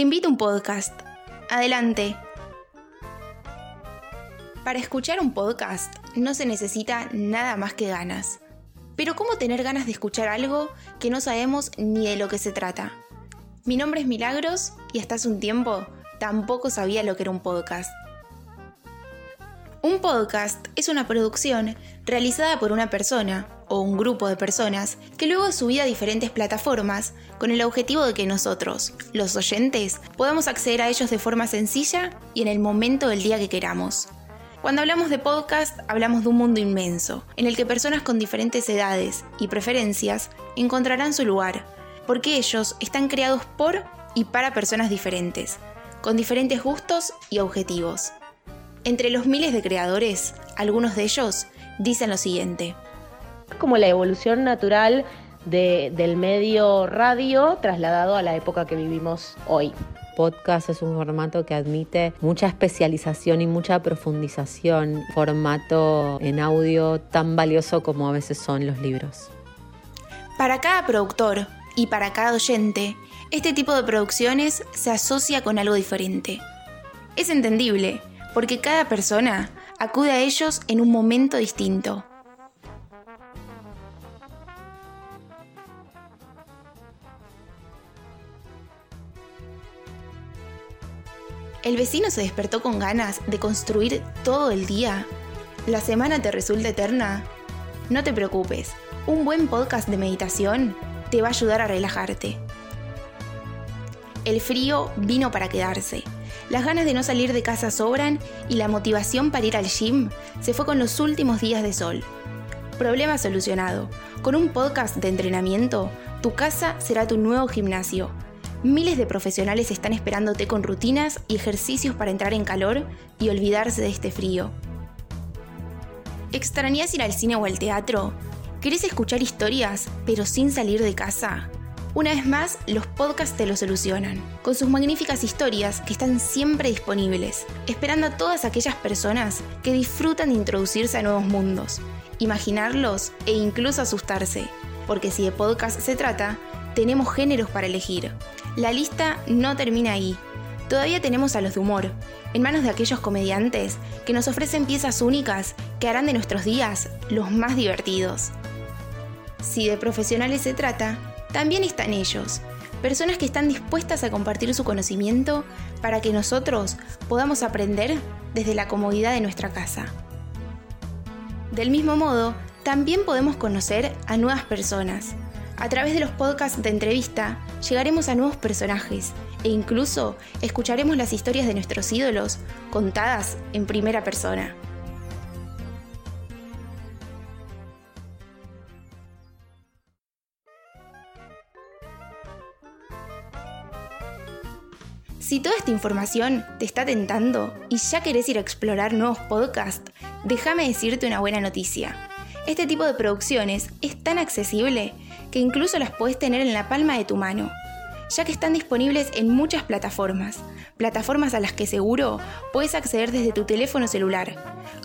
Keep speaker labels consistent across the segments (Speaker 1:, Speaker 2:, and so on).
Speaker 1: Te invito a un podcast. Adelante. Para escuchar un podcast no se necesita nada más que ganas. Pero ¿cómo tener ganas de escuchar algo que no sabemos ni de lo que se trata? Mi nombre es Milagros y hasta hace un tiempo tampoco sabía lo que era un podcast. Un podcast es una producción realizada por una persona o un grupo de personas que luego es subida a diferentes plataformas con el objetivo de que nosotros, los oyentes, podamos acceder a ellos de forma sencilla y en el momento del día que queramos. Cuando hablamos de podcast, hablamos de un mundo inmenso, en el que personas con diferentes edades y preferencias encontrarán su lugar, porque ellos están creados por y para personas diferentes, con diferentes gustos y objetivos. Entre los miles de creadores, algunos de ellos dicen lo siguiente.
Speaker 2: Como la evolución natural del medio radio trasladado a la época que vivimos hoy
Speaker 3: podcast es un formato que admite mucha especialización y mucha profundización, formato en audio tan valioso como a veces son los libros.
Speaker 1: Para cada productor y para cada oyente, este tipo de producciones se asocia con algo diferente. Es entendible, porque cada persona acude a ellos en un momento distinto. ¿El vecino se despertó con ganas de construir todo el día? ¿La semana te resulta eterna? No te preocupes, un buen podcast de meditación te va a ayudar a relajarte. El frío vino para quedarse. Las ganas de no salir de casa sobran y la motivación para ir al gym se fue con los últimos días de sol. Problema solucionado. Con un podcast de entrenamiento, tu casa será tu nuevo gimnasio Miles de profesionales están esperándote con rutinas y ejercicios para entrar en calor y olvidarse de este frío. ¿Extrañas ir al cine o al teatro? ¿Querés escuchar historias, pero sin salir de casa? Una vez más, los podcasts te lo solucionan, con sus magníficas historias que están siempre disponibles, esperando a todas aquellas personas que disfrutan de introducirse a nuevos mundos, imaginarlos e incluso asustarse, porque si de podcast se trata, tenemos géneros para elegir. La lista no termina ahí. Todavía tenemos a los de humor, en manos de aquellos comediantes que nos ofrecen piezas únicas que harán de nuestros días los más divertidos. Si de profesionales se trata, también están ellos, personas que están dispuestas a compartir su conocimiento para que nosotros podamos aprender desde la comodidad de nuestra casa. Del mismo modo, también podemos conocer a nuevas personas, a través de los podcasts de entrevista llegaremos a nuevos personajes e incluso escucharemos las historias de nuestros ídolos contadas en primera persona. Si toda esta información te está tentando y ya querés ir a explorar nuevos podcasts, déjame decirte una buena noticia. Este tipo de producciones es tan accesible que incluso las puedes tener en la palma de tu mano, ya que están disponibles en muchas plataformas, plataformas a las que seguro puedes acceder desde tu teléfono celular,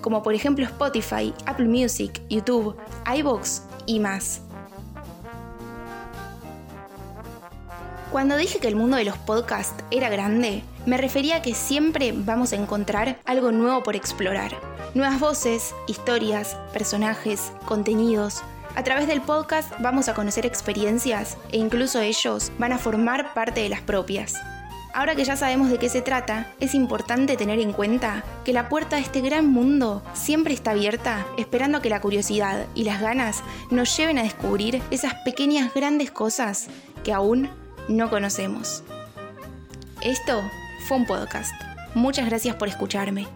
Speaker 1: como por ejemplo Spotify, Apple Music, YouTube, iBox y más. Cuando dije que el mundo de los podcasts era grande, me refería a que siempre vamos a encontrar algo nuevo por explorar. Nuevas voces, historias, personajes, contenidos, a través del podcast vamos a conocer experiencias e incluso ellos van a formar parte de las propias. Ahora que ya sabemos de qué se trata, es importante tener en cuenta que la puerta de este gran mundo siempre está abierta, esperando a que la curiosidad y las ganas nos lleven a descubrir esas pequeñas grandes cosas que aún no conocemos. Esto fue un podcast. Muchas gracias por escucharme.